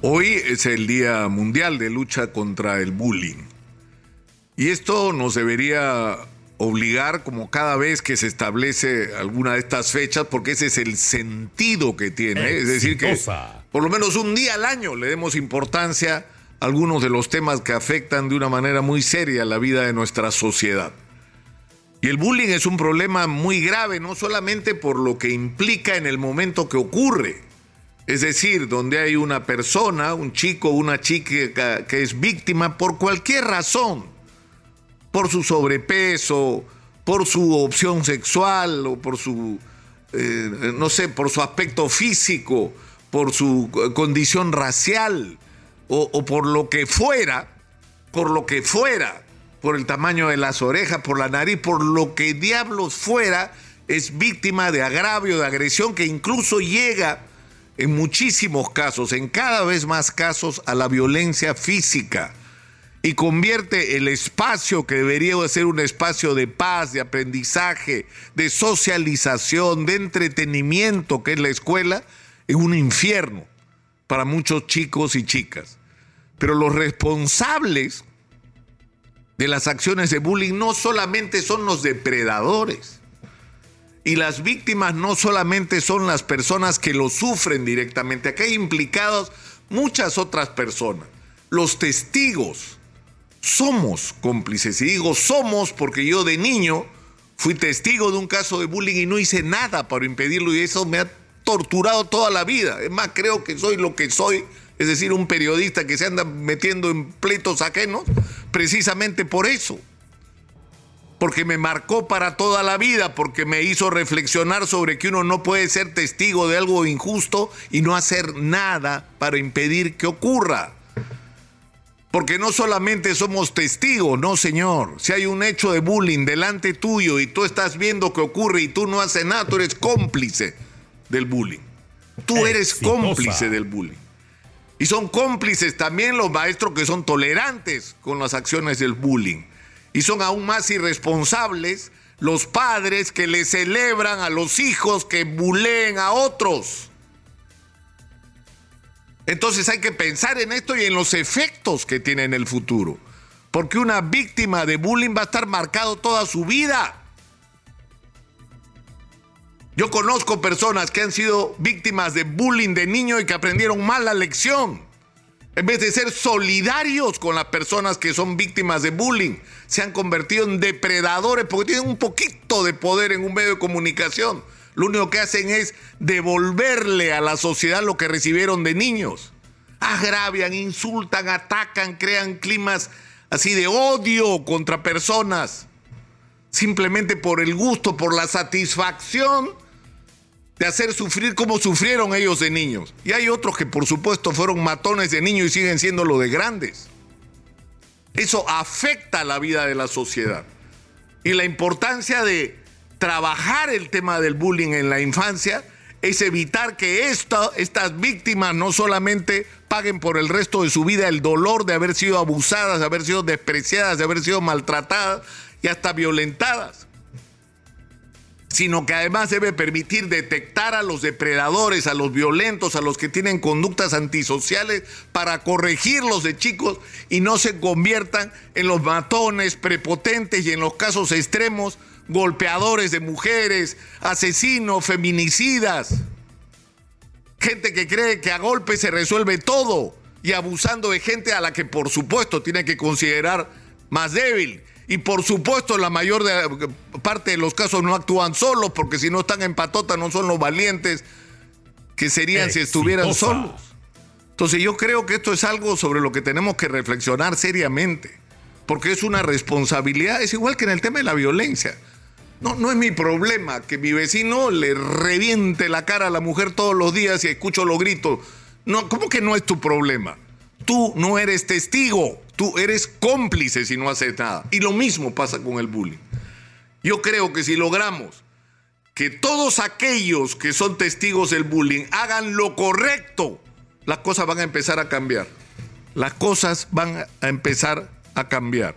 Hoy es el Día Mundial de Lucha contra el Bullying. Y esto nos debería obligar como cada vez que se establece alguna de estas fechas, porque ese es el sentido que tiene. Es decir, que por lo menos un día al año le demos importancia a algunos de los temas que afectan de una manera muy seria la vida de nuestra sociedad. Y el bullying es un problema muy grave, no solamente por lo que implica en el momento que ocurre, es decir, donde hay una persona, un chico, una chica que es víctima por cualquier razón, por su sobrepeso, por su opción sexual o por su, eh, no sé, por su aspecto físico, por su condición racial o, o por lo que fuera, por lo que fuera, por el tamaño de las orejas, por la nariz, por lo que diablos fuera, es víctima de agravio, de agresión que incluso llega en muchísimos casos, en cada vez más casos, a la violencia física y convierte el espacio que debería ser un espacio de paz, de aprendizaje, de socialización, de entretenimiento, que es la escuela, en un infierno para muchos chicos y chicas. Pero los responsables de las acciones de bullying no solamente son los depredadores, y las víctimas no solamente son las personas que lo sufren directamente, acá hay implicados muchas otras personas. Los testigos somos cómplices. Y digo somos porque yo de niño fui testigo de un caso de bullying y no hice nada para impedirlo y eso me ha torturado toda la vida. Es más, creo que soy lo que soy, es decir, un periodista que se anda metiendo en pleitos ajenos, precisamente por eso porque me marcó para toda la vida, porque me hizo reflexionar sobre que uno no puede ser testigo de algo injusto y no hacer nada para impedir que ocurra. Porque no solamente somos testigos, no señor. Si hay un hecho de bullying delante tuyo y tú estás viendo que ocurre y tú no haces nada, tú eres cómplice del bullying. Tú eres cómplice del bullying. Y son cómplices también los maestros que son tolerantes con las acciones del bullying. Y son aún más irresponsables los padres que le celebran a los hijos que buleen a otros. Entonces hay que pensar en esto y en los efectos que tiene en el futuro. Porque una víctima de bullying va a estar marcado toda su vida. Yo conozco personas que han sido víctimas de bullying de niño y que aprendieron mal la lección. En vez de ser solidarios con las personas que son víctimas de bullying, se han convertido en depredadores porque tienen un poquito de poder en un medio de comunicación. Lo único que hacen es devolverle a la sociedad lo que recibieron de niños. Agravian, insultan, atacan, crean climas así de odio contra personas. Simplemente por el gusto, por la satisfacción de hacer sufrir como sufrieron ellos de niños. Y hay otros que por supuesto fueron matones de niños y siguen siendo lo de grandes. Eso afecta la vida de la sociedad. Y la importancia de trabajar el tema del bullying en la infancia es evitar que estas víctimas no solamente paguen por el resto de su vida el dolor de haber sido abusadas, de haber sido despreciadas, de haber sido maltratadas y hasta violentadas, sino que además debe permitir detectar a los depredadores, a los violentos, a los que tienen conductas antisociales para corregirlos de chicos y no se conviertan en los matones prepotentes y en los casos extremos golpeadores de mujeres, asesinos, feminicidas. Gente que cree que a golpe se resuelve todo y abusando de gente a la que por supuesto tiene que considerar más débil y por supuesto, la mayor parte de los casos no actúan solos, porque si no están en patota no son los valientes que serían si estuvieran solos. Entonces yo creo que esto es algo sobre lo que tenemos que reflexionar seriamente, porque es una responsabilidad, es igual que en el tema de la violencia. No, no es mi problema que mi vecino le reviente la cara a la mujer todos los días y escucho los gritos. No, ¿Cómo que no es tu problema? Tú no eres testigo. Tú eres cómplice si no haces nada. Y lo mismo pasa con el bullying. Yo creo que si logramos que todos aquellos que son testigos del bullying hagan lo correcto, las cosas van a empezar a cambiar. Las cosas van a empezar a cambiar.